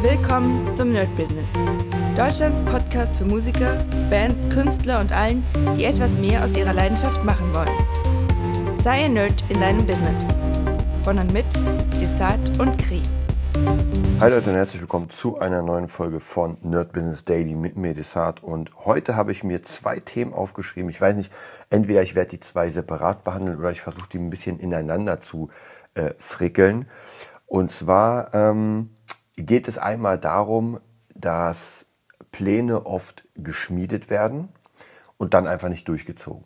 Willkommen zum Nerd Business. Deutschlands Podcast für Musiker, Bands, Künstler und allen, die etwas mehr aus ihrer Leidenschaft machen wollen. Sei ein Nerd in deinem Business. Von und mit Desart und Kri. Hi Leute und herzlich willkommen zu einer neuen Folge von Nerd Business Daily mit mir Desart und heute habe ich mir zwei Themen aufgeschrieben. Ich weiß nicht, entweder ich werde die zwei separat behandeln oder ich versuche die ein bisschen ineinander zu äh, frickeln. Und zwar ähm, geht es einmal darum, dass Pläne oft geschmiedet werden und dann einfach nicht durchgezogen.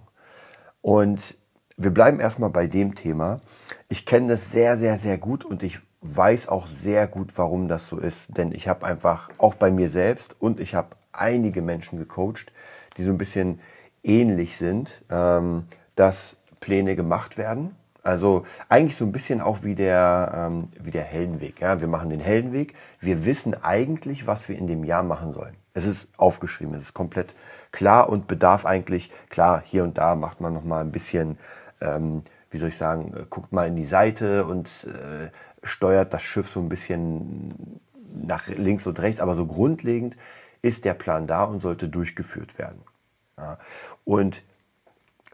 Und wir bleiben erstmal bei dem Thema. Ich kenne das sehr, sehr, sehr gut und ich weiß auch sehr gut, warum das so ist. Denn ich habe einfach auch bei mir selbst und ich habe einige Menschen gecoacht, die so ein bisschen ähnlich sind, ähm, dass Pläne gemacht werden also eigentlich so ein bisschen auch wie der, ähm, wie der Heldenweg. Ja? Wir machen den Heldenweg. Wir wissen eigentlich, was wir in dem Jahr machen sollen. Es ist aufgeschrieben, es ist komplett klar und bedarf eigentlich, klar, hier und da macht man nochmal ein bisschen, ähm, wie soll ich sagen, äh, guckt mal in die Seite und äh, steuert das Schiff so ein bisschen nach links und rechts. Aber so grundlegend ist der Plan da und sollte durchgeführt werden. Ja? Und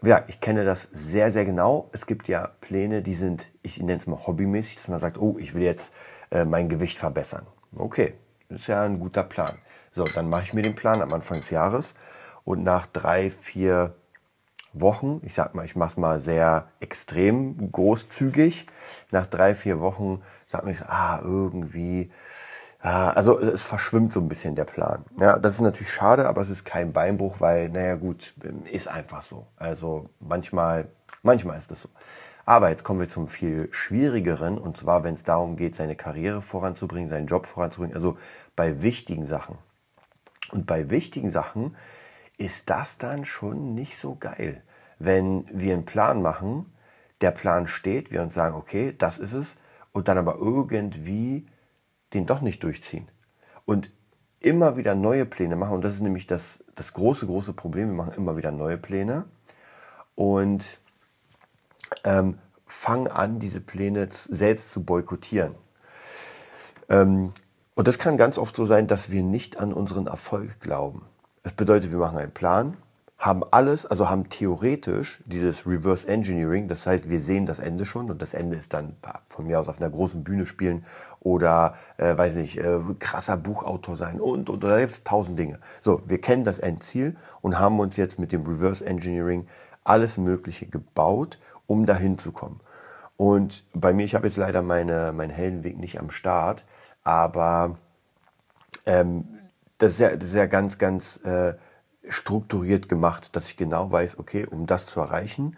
ja, ich kenne das sehr, sehr genau. Es gibt ja Pläne, die sind, ich nenne es mal hobbymäßig, dass man sagt, oh, ich will jetzt äh, mein Gewicht verbessern. Okay, ist ja ein guter Plan. So, dann mache ich mir den Plan am Anfang des Jahres und nach drei, vier Wochen, ich sag mal, ich mache es mal sehr extrem großzügig, nach drei, vier Wochen sagt man, ah, irgendwie also es verschwimmt so ein bisschen der Plan. Ja, das ist natürlich schade, aber es ist kein Beinbruch, weil, naja gut, ist einfach so. Also manchmal, manchmal ist das so. Aber jetzt kommen wir zum viel schwierigeren, und zwar, wenn es darum geht, seine Karriere voranzubringen, seinen Job voranzubringen, also bei wichtigen Sachen. Und bei wichtigen Sachen ist das dann schon nicht so geil. Wenn wir einen Plan machen, der Plan steht, wir uns sagen, okay, das ist es, und dann aber irgendwie den doch nicht durchziehen. Und immer wieder neue Pläne machen. Und das ist nämlich das, das große, große Problem. Wir machen immer wieder neue Pläne und ähm, fangen an, diese Pläne selbst zu boykottieren. Ähm, und das kann ganz oft so sein, dass wir nicht an unseren Erfolg glauben. Das bedeutet, wir machen einen Plan, haben alles, also haben theoretisch dieses Reverse Engineering, das heißt, wir sehen das Ende schon und das Ende ist dann von mir aus auf einer großen Bühne spielen oder, äh, weiß nicht, äh, krasser Buchautor sein und, und, oder gibt es tausend Dinge. So, wir kennen das Endziel und haben uns jetzt mit dem Reverse Engineering alles Mögliche gebaut, um dahin zu kommen. Und bei mir, ich habe jetzt leider meine, meinen Heldenweg nicht am Start, aber ähm, das, ist ja, das ist ja ganz, ganz... Äh, strukturiert gemacht, dass ich genau weiß, okay, um das zu erreichen,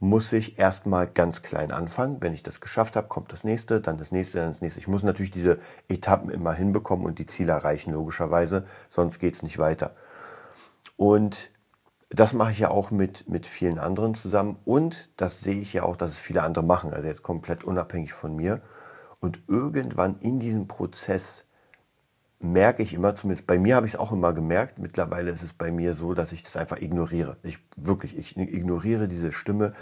muss ich erstmal ganz klein anfangen. Wenn ich das geschafft habe, kommt das nächste, dann das nächste, dann das nächste. Ich muss natürlich diese Etappen immer hinbekommen und die Ziele erreichen, logischerweise, sonst geht es nicht weiter. Und das mache ich ja auch mit, mit vielen anderen zusammen und das sehe ich ja auch, dass es viele andere machen, also jetzt komplett unabhängig von mir. Und irgendwann in diesem Prozess merke ich immer, zumindest bei mir habe ich es auch immer gemerkt, mittlerweile ist es bei mir so, dass ich das einfach ignoriere. Ich wirklich, ich ignoriere diese Stimme,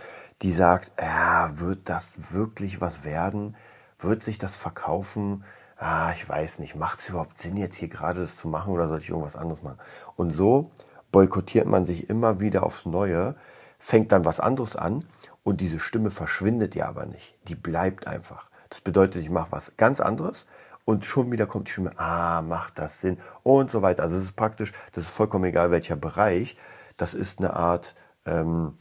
die sagt, ja, wird das wirklich was werden? Wird sich das verkaufen? Ah, ich weiß nicht, macht es überhaupt Sinn, jetzt hier gerade das zu machen oder soll ich irgendwas anderes machen? Und so boykottiert man sich immer wieder aufs Neue, fängt dann was anderes an und diese Stimme verschwindet ja aber nicht. Die bleibt einfach. Das bedeutet, ich mache was ganz anderes, und schon wieder kommt die Stimme, ah, macht das Sinn und so weiter. Also es ist praktisch, das ist vollkommen egal, welcher Bereich. Das ist eine Art, ähm,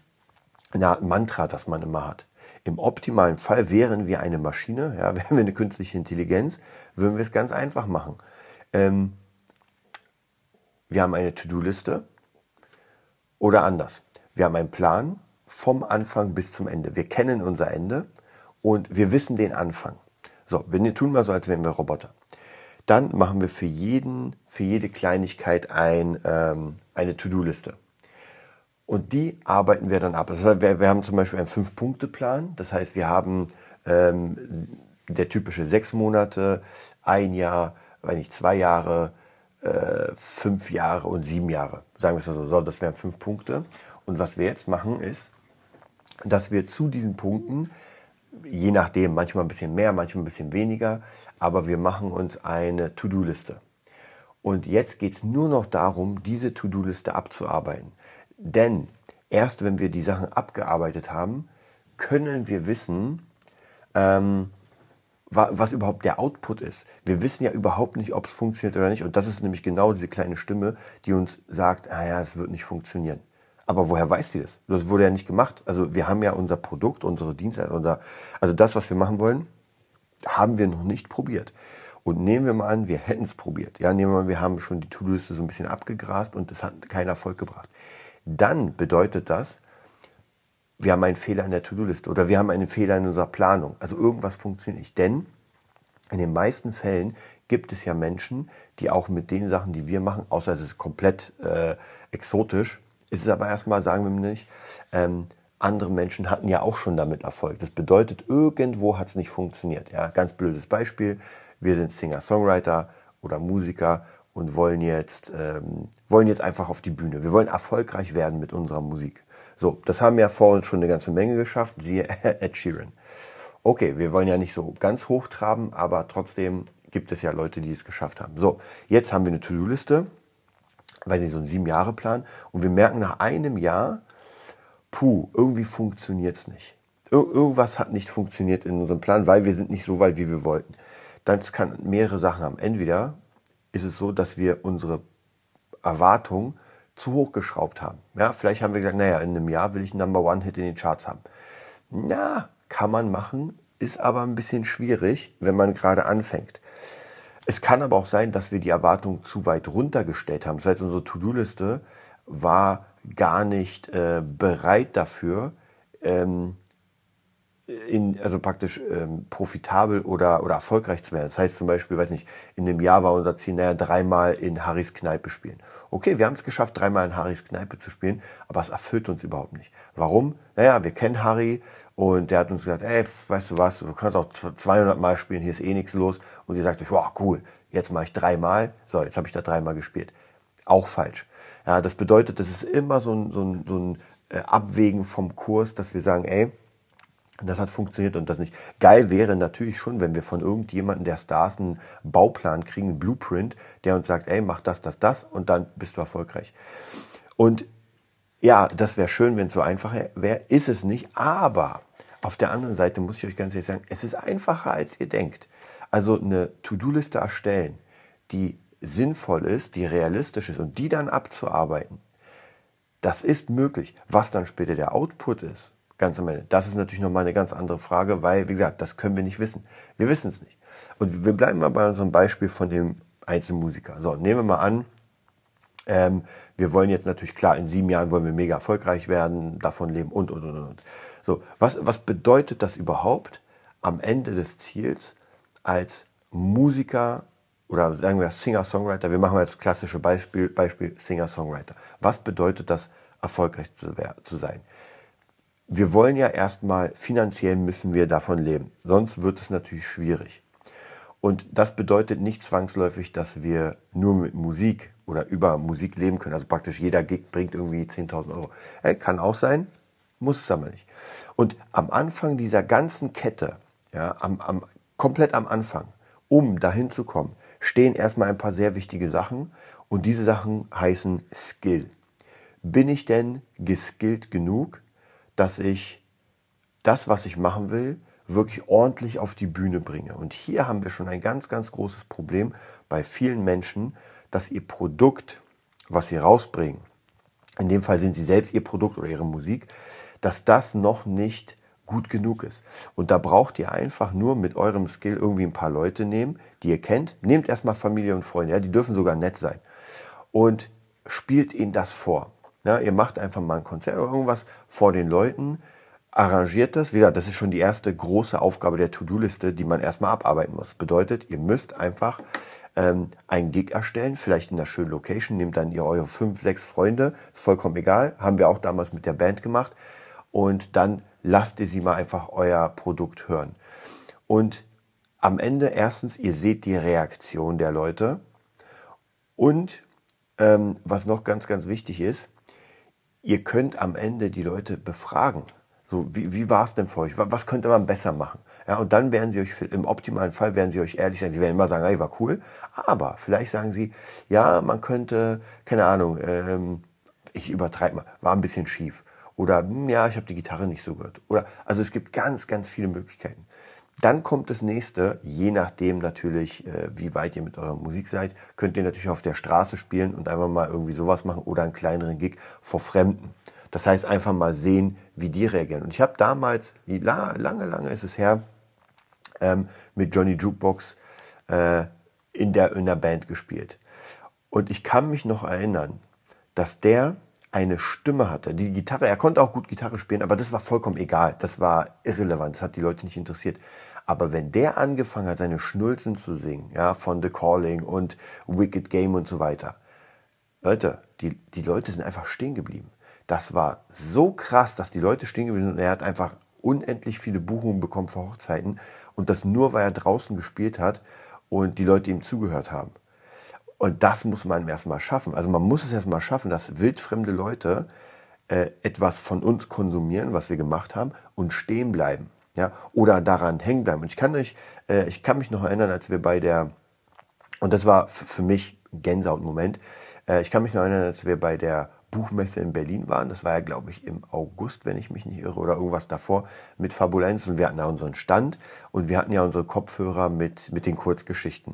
eine Art Mantra, das man immer hat. Im optimalen Fall wären wir eine Maschine, ja, wären wir eine künstliche Intelligenz, würden wir es ganz einfach machen. Ähm, wir haben eine To-Do-Liste oder anders. Wir haben einen Plan vom Anfang bis zum Ende. Wir kennen unser Ende und wir wissen den Anfang. So, wir tun mal so, als wären wir Roboter. Dann machen wir für jeden, für jede Kleinigkeit ein, ähm, eine To-Do-Liste. Und die arbeiten wir dann ab. Das heißt, wir, wir haben zum Beispiel einen Fünf-Punkte-Plan. Das heißt, wir haben ähm, der typische sechs Monate, ein Jahr, wenn nicht zwei Jahre, äh, fünf Jahre und sieben Jahre. Sagen wir es so, so, das wären fünf Punkte. Und was wir jetzt machen ist, dass wir zu diesen Punkten je nachdem, manchmal ein bisschen mehr, manchmal ein bisschen weniger, aber wir machen uns eine To-Do-Liste. Und jetzt geht es nur noch darum, diese To-Do-Liste abzuarbeiten. Denn erst wenn wir die Sachen abgearbeitet haben, können wir wissen, ähm, was überhaupt der Output ist. Wir wissen ja überhaupt nicht, ob es funktioniert oder nicht. Und das ist nämlich genau diese kleine Stimme, die uns sagt, naja, ah es wird nicht funktionieren. Aber woher weiß die das? Das wurde ja nicht gemacht. Also wir haben ja unser Produkt, unsere Dienstleistung, unser, also das, was wir machen wollen, haben wir noch nicht probiert. Und nehmen wir mal an, wir hätten es probiert. Ja, nehmen wir mal, wir haben schon die To-Do-Liste so ein bisschen abgegrast und es hat keinen Erfolg gebracht. Dann bedeutet das, wir haben einen Fehler in der To-Do-Liste oder wir haben einen Fehler in unserer Planung. Also irgendwas funktioniert nicht. Denn in den meisten Fällen gibt es ja Menschen, die auch mit den Sachen, die wir machen, außer es ist komplett äh, exotisch, ist es aber erstmal, sagen wir nicht, ähm, andere Menschen hatten ja auch schon damit Erfolg. Das bedeutet, irgendwo hat es nicht funktioniert. Ja, ganz blödes Beispiel. Wir sind Singer-Songwriter oder Musiker und wollen jetzt, ähm, wollen jetzt einfach auf die Bühne. Wir wollen erfolgreich werden mit unserer Musik. So, das haben ja vor uns schon eine ganze Menge geschafft, siehe Ed Sheeran. Okay, wir wollen ja nicht so ganz hoch traben, aber trotzdem gibt es ja Leute, die es geschafft haben. So, jetzt haben wir eine To-Do-Liste, weiß nicht, so einen Sieben-Jahre-Plan und wir merken nach einem Jahr, puh, irgendwie funktioniert es nicht. Ir irgendwas hat nicht funktioniert in unserem Plan, weil wir sind nicht so weit, wie wir wollten. Das kann mehrere Sachen haben. Entweder ist es so, dass wir unsere Erwartungen zu hoch geschraubt haben. Ja, vielleicht haben wir gesagt, naja, in einem Jahr will ich einen Number One Hit in den Charts haben. Na, kann man machen, ist aber ein bisschen schwierig, wenn man gerade anfängt. Es kann aber auch sein, dass wir die Erwartungen zu weit runtergestellt haben. Das heißt, unsere To-Do-Liste war gar nicht äh, bereit dafür, ähm, in, also praktisch ähm, profitabel oder, oder erfolgreich zu werden. Das heißt zum Beispiel, weiß nicht, in dem Jahr war unser Ziel, naja, dreimal in Harrys Kneipe spielen. Okay, wir haben es geschafft, dreimal in Harrys Kneipe zu spielen, aber es erfüllt uns überhaupt nicht. Warum? Naja, wir kennen Harry und der hat uns gesagt, ey, weißt du was, du kannst auch 200 Mal spielen, hier ist eh nichts los. Und ihr sagt euch, wow, cool, jetzt mache ich dreimal. So, jetzt habe ich da dreimal gespielt. Auch falsch. Ja, das bedeutet, das ist immer so ein, so ein, so ein äh, Abwägen vom Kurs, dass wir sagen, ey, das hat funktioniert und das nicht. Geil wäre natürlich schon, wenn wir von irgendjemandem, der Stars, einen Bauplan kriegen, einen Blueprint, der uns sagt, ey, mach das, das, das und dann bist du erfolgreich. Und ja, das wäre schön, wenn es so einfach wäre. Ist es nicht. Aber auf der anderen Seite muss ich euch ganz ehrlich sagen, es ist einfacher, als ihr denkt. Also eine To-Do-Liste erstellen, die sinnvoll ist, die realistisch ist und die dann abzuarbeiten. Das ist möglich. Was dann später der Output ist, Ganz am Ende. Das ist natürlich nochmal eine ganz andere Frage, weil, wie gesagt, das können wir nicht wissen. Wir wissen es nicht. Und wir bleiben mal bei unserem Beispiel von dem Einzelmusiker. So, nehmen wir mal an, ähm, wir wollen jetzt natürlich, klar, in sieben Jahren wollen wir mega erfolgreich werden, davon leben und, und, und, und. So, was, was bedeutet das überhaupt am Ende des Ziels als Musiker oder sagen wir Singer-Songwriter? Wir machen jetzt klassische Beispiel, Beispiel Singer-Songwriter. Was bedeutet das, erfolgreich zu, zu sein? wir wollen ja erstmal, finanziell müssen wir davon leben. Sonst wird es natürlich schwierig. Und das bedeutet nicht zwangsläufig, dass wir nur mit Musik oder über Musik leben können. Also praktisch jeder Gig bringt irgendwie 10.000 Euro. Äh, kann auch sein, muss es aber nicht. Und am Anfang dieser ganzen Kette, ja, am, am, komplett am Anfang, um dahin zu kommen, stehen erstmal ein paar sehr wichtige Sachen. Und diese Sachen heißen Skill. Bin ich denn geskillt genug, dass ich das, was ich machen will, wirklich ordentlich auf die Bühne bringe. Und hier haben wir schon ein ganz, ganz großes Problem bei vielen Menschen, dass ihr Produkt, was sie rausbringen, in dem Fall sind sie selbst ihr Produkt oder ihre Musik, dass das noch nicht gut genug ist. Und da braucht ihr einfach nur mit eurem Skill irgendwie ein paar Leute nehmen, die ihr kennt. Nehmt erstmal Familie und Freunde, ja, die dürfen sogar nett sein. Und spielt ihnen das vor. Ja, ihr macht einfach mal ein Konzert oder irgendwas vor den Leuten, arrangiert das. Wieder, das ist schon die erste große Aufgabe der To-Do-Liste, die man erstmal abarbeiten muss. Das bedeutet, ihr müsst einfach ähm, einen Gig erstellen, vielleicht in einer schönen Location, nehmt dann ihr eure fünf, sechs Freunde, ist vollkommen egal, haben wir auch damals mit der Band gemacht und dann lasst ihr sie mal einfach euer Produkt hören. Und am Ende erstens, ihr seht die Reaktion der Leute und ähm, was noch ganz, ganz wichtig ist, ihr könnt am Ende die Leute befragen. So, wie, wie war es denn für euch? Was könnte man besser machen? Ja, und dann werden sie euch, im optimalen Fall werden sie euch ehrlich sein. Sie werden immer sagen, hey, war cool. Aber vielleicht sagen sie, ja, man könnte, keine Ahnung, ähm, ich übertreibe mal, war ein bisschen schief. Oder, hm, ja, ich habe die Gitarre nicht so gehört. Oder, also es gibt ganz, ganz viele Möglichkeiten. Dann kommt das nächste, je nachdem natürlich, äh, wie weit ihr mit eurer Musik seid, könnt ihr natürlich auf der Straße spielen und einfach mal irgendwie sowas machen oder einen kleineren Gig vor Fremden. Das heißt, einfach mal sehen, wie die reagieren. Und ich habe damals, lange, lange ist es her, ähm, mit Johnny Jukebox äh, in, der, in der Band gespielt. Und ich kann mich noch erinnern, dass der eine Stimme hatte. Die Gitarre, er konnte auch gut Gitarre spielen, aber das war vollkommen egal. Das war irrelevant. Das hat die Leute nicht interessiert. Aber wenn der angefangen hat, seine Schnulzen zu singen, ja, von The Calling und Wicked Game und so weiter, Leute, die, die Leute sind einfach stehen geblieben. Das war so krass, dass die Leute stehen geblieben sind und er hat einfach unendlich viele Buchungen bekommen für Hochzeiten und das nur, weil er draußen gespielt hat und die Leute ihm zugehört haben. Und das muss man erstmal schaffen. Also man muss es erstmal schaffen, dass wildfremde Leute äh, etwas von uns konsumieren, was wir gemacht haben, und stehen bleiben. Ja? Oder daran hängen bleiben. Und ich kann, euch, äh, ich kann mich noch erinnern, als wir bei der, und das war für mich ein Gänsehaut-Moment, äh, ich kann mich noch erinnern, als wir bei der Buchmesse in Berlin waren. Das war ja, glaube ich, im August, wenn ich mich nicht irre, oder irgendwas davor mit Fabulenz. Und wir hatten da unseren Stand und wir hatten ja unsere Kopfhörer mit, mit den Kurzgeschichten.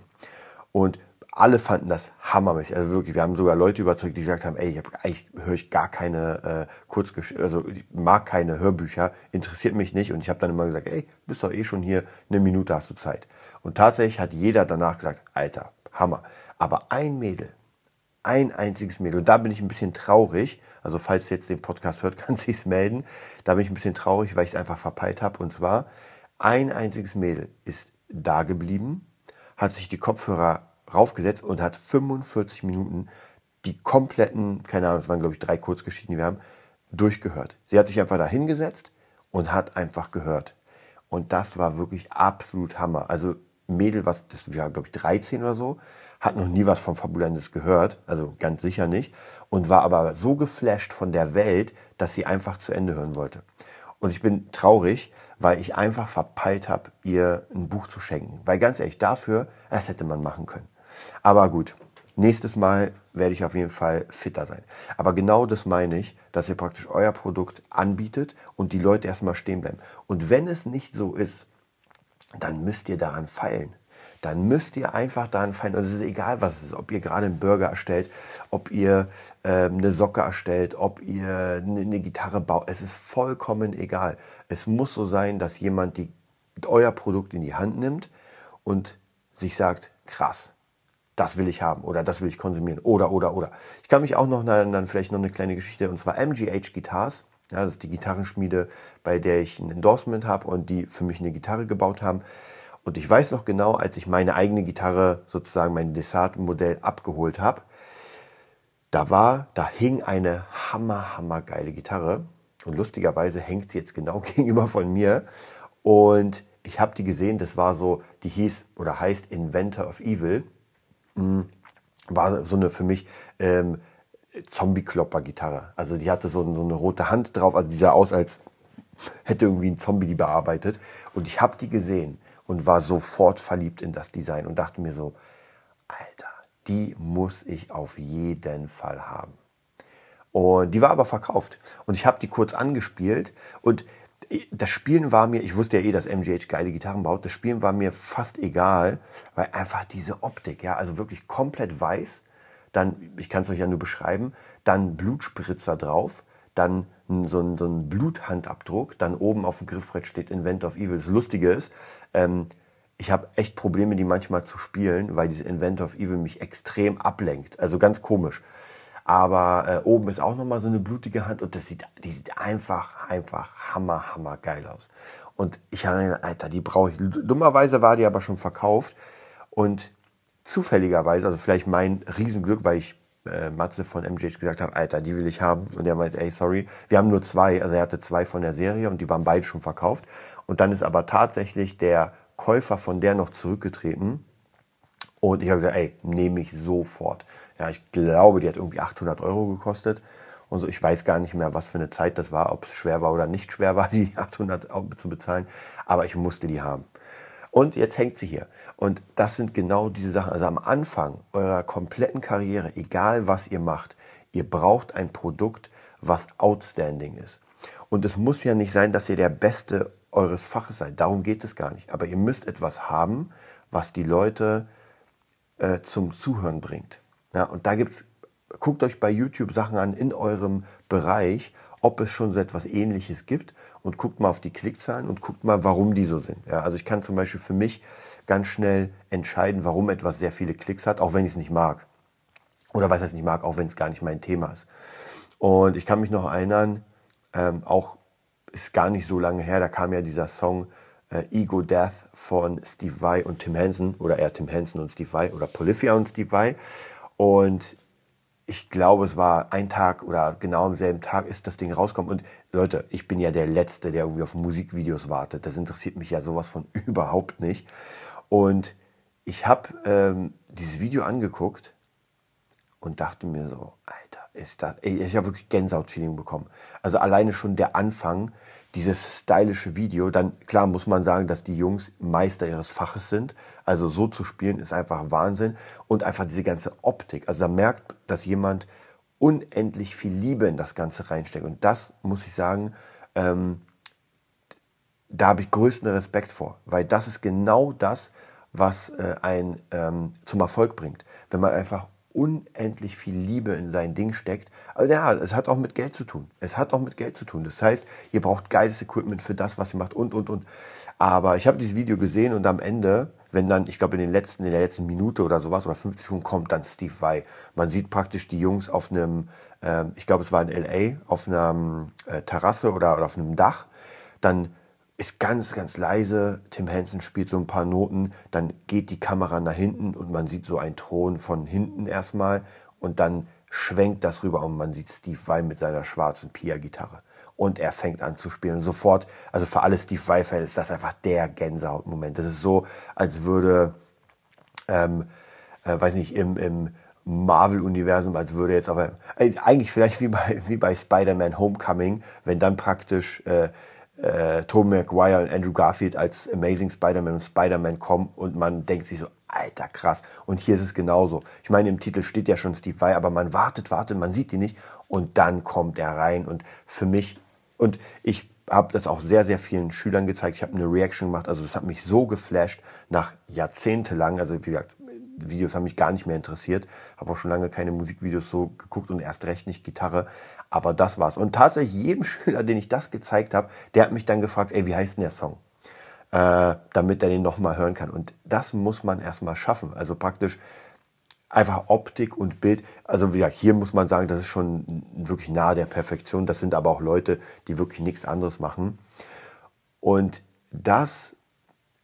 Und alle fanden das hammermäßig. Also wirklich, wir haben sogar Leute überzeugt, die gesagt haben, ey, ich habe eigentlich höre ich gar keine äh, Kurzgeschichten, also ich mag keine Hörbücher, interessiert mich nicht. Und ich habe dann immer gesagt, ey, bist doch eh schon hier, eine Minute hast du Zeit. Und tatsächlich hat jeder danach gesagt, Alter, Hammer. Aber ein Mädel, ein einziges Mädel, und da bin ich ein bisschen traurig, also falls ihr jetzt den Podcast hört, kann sie es melden, da bin ich ein bisschen traurig, weil ich es einfach verpeilt habe. Und zwar, ein einziges Mädel ist da geblieben, hat sich die Kopfhörer raufgesetzt und hat 45 Minuten die kompletten, keine Ahnung, es waren glaube ich drei Kurzgeschichten, die wir haben, durchgehört. Sie hat sich einfach da hingesetzt und hat einfach gehört. Und das war wirklich absolut Hammer. Also Mädel, was, das war glaube ich 13 oder so, hat noch nie was von Fabulensis gehört, also ganz sicher nicht, und war aber so geflasht von der Welt, dass sie einfach zu Ende hören wollte. Und ich bin traurig, weil ich einfach verpeilt habe, ihr ein Buch zu schenken. Weil ganz ehrlich, dafür, das hätte man machen können. Aber gut, nächstes Mal werde ich auf jeden Fall fitter sein. Aber genau das meine ich, dass ihr praktisch euer Produkt anbietet und die Leute erstmal stehen bleiben. Und wenn es nicht so ist, dann müsst ihr daran feilen. Dann müsst ihr einfach daran feilen. Und es ist egal, was es ist. Ob ihr gerade einen Burger erstellt, ob ihr ähm, eine Socke erstellt, ob ihr eine, eine Gitarre baut. Es ist vollkommen egal. Es muss so sein, dass jemand die, euer Produkt in die Hand nimmt und sich sagt, krass, das will ich haben oder das will ich konsumieren oder, oder, oder. Ich kann mich auch noch dann vielleicht noch eine kleine Geschichte, und zwar MGH Guitars. Ja, das ist die Gitarrenschmiede, bei der ich ein Endorsement habe und die für mich eine Gitarre gebaut haben. Und ich weiß noch genau, als ich meine eigene Gitarre, sozusagen mein Desart-Modell abgeholt habe, da war, da hing eine hammer, hammer geile Gitarre. Und lustigerweise hängt sie jetzt genau gegenüber von mir. Und ich habe die gesehen, das war so, die hieß oder heißt Inventor of Evil war so eine für mich ähm, Zombie-Klopper-Gitarre. Also die hatte so, so, eine rote Hand drauf, also die sah aus, als hätte irgendwie ein Zombie die bearbeitet. Und ich habe die gesehen und war sofort verliebt in das Design und dachte mir so, Alter, die muss ich auf jeden Fall haben. Und die war aber verkauft. Und ich habe die kurz angespielt und das Spielen war mir, ich wusste ja eh, dass MGH geile Gitarren baut, das Spielen war mir fast egal, weil einfach diese Optik, ja, also wirklich komplett weiß, dann, ich kann es euch ja nur beschreiben, dann Blutspritzer drauf, dann so ein, so ein Bluthandabdruck, dann oben auf dem Griffbrett steht Invent of Evil. Das Lustige ist, ähm, ich habe echt Probleme, die manchmal zu spielen, weil diese Invent of Evil mich extrem ablenkt. Also ganz komisch. Aber äh, oben ist auch nochmal so eine blutige Hand und das sieht, die sieht einfach, einfach hammer, hammer geil aus. Und ich habe Alter, die brauche ich. Dummerweise war die aber schon verkauft und zufälligerweise, also vielleicht mein Riesenglück, weil ich äh, Matze von MJ gesagt habe, Alter, die will ich haben. Und er meinte, ey, sorry, wir haben nur zwei. Also er hatte zwei von der Serie und die waren beide schon verkauft. Und dann ist aber tatsächlich der Käufer von der noch zurückgetreten. Und ich habe gesagt, ey, nehme ich sofort. Ja, ich glaube, die hat irgendwie 800 Euro gekostet. und so. Ich weiß gar nicht mehr, was für eine Zeit das war, ob es schwer war oder nicht schwer war, die 800 zu bezahlen. Aber ich musste die haben. Und jetzt hängt sie hier. Und das sind genau diese Sachen. Also am Anfang eurer kompletten Karriere, egal was ihr macht, ihr braucht ein Produkt, was outstanding ist. Und es muss ja nicht sein, dass ihr der Beste eures Faches seid. Darum geht es gar nicht. Aber ihr müsst etwas haben, was die Leute äh, zum Zuhören bringt. Ja, und da gibt's, guckt euch bei YouTube Sachen an in eurem Bereich, ob es schon so etwas ähnliches gibt und guckt mal auf die Klickzahlen und guckt mal, warum die so sind. Ja, also ich kann zum Beispiel für mich ganz schnell entscheiden, warum etwas sehr viele Klicks hat, auch wenn ich es nicht mag. Oder was heißt nicht mag, auch wenn es gar nicht mein Thema ist. Und ich kann mich noch erinnern, ähm, auch ist gar nicht so lange her, da kam ja dieser Song äh, Ego Death von Steve Vai und Tim Henson oder eher Tim Henson und Steve Vai oder Polyphia und Steve Vai. Und ich glaube, es war ein Tag oder genau am selben Tag ist das Ding rausgekommen. Und Leute, ich bin ja der Letzte, der irgendwie auf Musikvideos wartet. Das interessiert mich ja sowas von überhaupt nicht. Und ich habe ähm, dieses Video angeguckt und dachte mir so, Alter, ist das, ey, ich habe wirklich Gänsehaut-Feeling bekommen. Also alleine schon der Anfang, dieses stylische Video, dann klar muss man sagen, dass die Jungs Meister ihres Faches sind. Also so zu spielen ist einfach Wahnsinn und einfach diese ganze Optik. Also da merkt, dass jemand unendlich viel Liebe in das Ganze reinsteckt. Und das muss ich sagen, ähm, da habe ich größten Respekt vor, weil das ist genau das, was äh, einen ähm, zum Erfolg bringt. Wenn man einfach unendlich viel Liebe in sein Ding steckt. Aber ja, es hat auch mit Geld zu tun. Es hat auch mit Geld zu tun. Das heißt, ihr braucht geiles Equipment für das, was ihr macht und, und, und. Aber ich habe dieses Video gesehen und am Ende, wenn dann, ich glaube in den letzten, in der letzten Minute oder sowas oder 50 Sekunden kommt dann Steve Vai. Man sieht praktisch die Jungs auf einem, äh, ich glaube es war in L.A., auf einer äh, Terrasse oder, oder auf einem Dach. Dann ist ganz, ganz leise. Tim Henson spielt so ein paar Noten. Dann geht die Kamera nach hinten und man sieht so einen Thron von hinten erstmal. Und dann schwenkt das rüber und man sieht Steve Vai mit seiner schwarzen Pia-Gitarre. Und er fängt an zu spielen. Und sofort, also für alle Steve Vai-Fans ist das einfach der Gänsehautmoment. Das ist so, als würde, ähm, äh, weiß nicht, im, im Marvel-Universum, als würde jetzt aber, eigentlich vielleicht wie bei, wie bei Spider-Man Homecoming, wenn dann praktisch äh, äh, Tobey Maguire und Andrew Garfield als Amazing Spider-Man und Spider-Man kommen und man denkt sich so, alter krass. Und hier ist es genauso. Ich meine, im Titel steht ja schon Steve Vai, aber man wartet, wartet, man sieht ihn nicht und dann kommt er rein und für mich, und ich habe das auch sehr, sehr vielen Schülern gezeigt. Ich habe eine Reaction gemacht. Also das hat mich so geflasht nach jahrzehntelang. Also wie gesagt, Videos haben mich gar nicht mehr interessiert. Habe auch schon lange keine Musikvideos so geguckt und erst recht nicht Gitarre. Aber das war's. Und tatsächlich jedem Schüler, den ich das gezeigt habe, der hat mich dann gefragt, ey, wie heißt denn der Song? Äh, damit er den nochmal hören kann. Und das muss man erstmal schaffen. Also praktisch einfach Optik und Bild. Also gesagt, hier muss man sagen, das ist schon wirklich nahe der Perfektion. Das sind aber auch Leute, die wirklich nichts anderes machen. Und das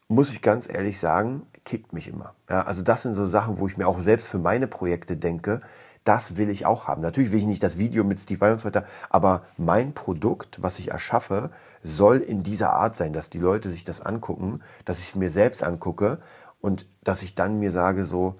muss ich ganz ehrlich sagen, kickt mich immer. Ja, also das sind so Sachen, wo ich mir auch selbst für meine Projekte denke, das will ich auch haben. Natürlich will ich nicht das Video mit Steve Vai und so weiter, aber mein Produkt, was ich erschaffe, soll in dieser Art sein, dass die Leute sich das angucken, dass ich es mir selbst angucke und dass ich dann mir sage so,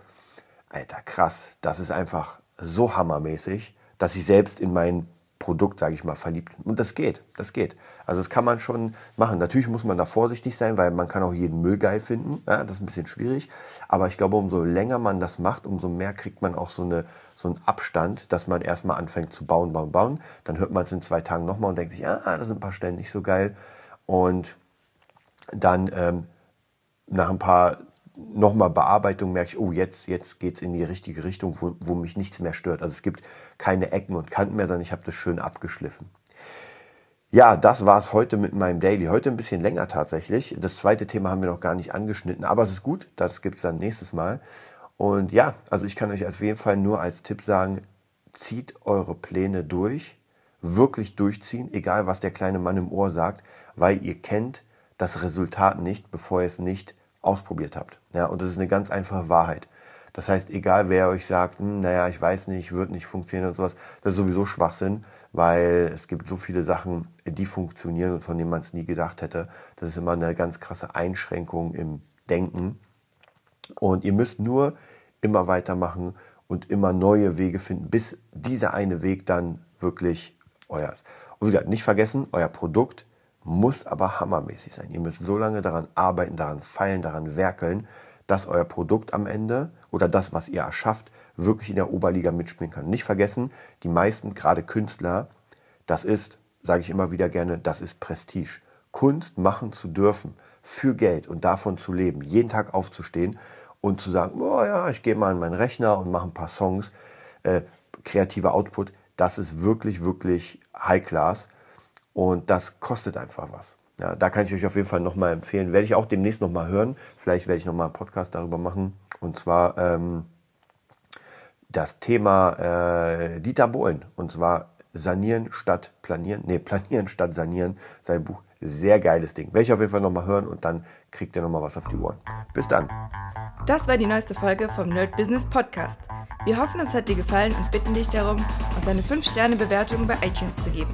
Alter, krass, das ist einfach so hammermäßig, dass ich selbst in mein Produkt, sage ich mal, verliebt. Und das geht, das geht. Also das kann man schon machen. Natürlich muss man da vorsichtig sein, weil man kann auch jeden Müll geil finden. Ja, das ist ein bisschen schwierig. Aber ich glaube, umso länger man das macht, umso mehr kriegt man auch so, eine, so einen Abstand, dass man erstmal anfängt zu bauen, bauen, bauen. Dann hört man es in zwei Tagen nochmal und denkt sich, ah, da sind ein paar Stellen nicht so geil. Und dann ähm, nach ein paar nochmal Bearbeitung merke ich, oh, jetzt, jetzt es in die richtige Richtung, wo, wo mich nichts mehr stört. Also es gibt keine Ecken und Kanten mehr, sondern ich habe das schön abgeschliffen. Ja, das war es heute mit meinem Daily. Heute ein bisschen länger tatsächlich. Das zweite Thema haben wir noch gar nicht angeschnitten, aber es ist gut, das gibt es dann nächstes Mal. Und ja, also ich kann euch auf jeden Fall nur als Tipp sagen, zieht eure Pläne durch, wirklich durchziehen, egal was der kleine Mann im Ohr sagt, weil ihr kennt das Resultat nicht, bevor ihr es nicht ausprobiert habt. Ja, und das ist eine ganz einfache Wahrheit. Das heißt, egal wer euch sagt, hm, naja, ich weiß nicht, wird nicht funktionieren und sowas, das ist sowieso Schwachsinn, weil es gibt so viele Sachen, die funktionieren und von denen man es nie gedacht hätte. Das ist immer eine ganz krasse Einschränkung im Denken. Und ihr müsst nur immer weitermachen und immer neue Wege finden, bis dieser eine Weg dann wirklich euers. Und wie gesagt, nicht vergessen, euer Produkt muss aber hammermäßig sein. Ihr müsst so lange daran arbeiten, daran feilen, daran werkeln, dass euer Produkt am Ende oder das, was ihr erschafft, wirklich in der Oberliga mitspielen kann. Nicht vergessen, die meisten, gerade Künstler, das ist, sage ich immer wieder gerne, das ist Prestige. Kunst machen zu dürfen, für Geld und davon zu leben, jeden Tag aufzustehen und zu sagen, oh ja, ich gehe mal an meinen Rechner und mache ein paar Songs, äh, kreativer Output, das ist wirklich, wirklich High Class und das kostet einfach was. Ja, da kann ich euch auf jeden Fall nochmal empfehlen. Werde ich auch demnächst nochmal hören. Vielleicht werde ich nochmal einen Podcast darüber machen. Und zwar ähm, das Thema äh, Dieter Bohlen. Und zwar Sanieren statt Planieren. Nee, Planieren statt Sanieren. Sein Buch. Sehr geiles Ding. Werde ich auf jeden Fall nochmal hören und dann kriegt ihr nochmal was auf die Ohren. Bis dann. Das war die neueste Folge vom Nerd Business Podcast. Wir hoffen, es hat dir gefallen und bitten dich darum, uns eine 5-Sterne-Bewertung bei iTunes zu geben.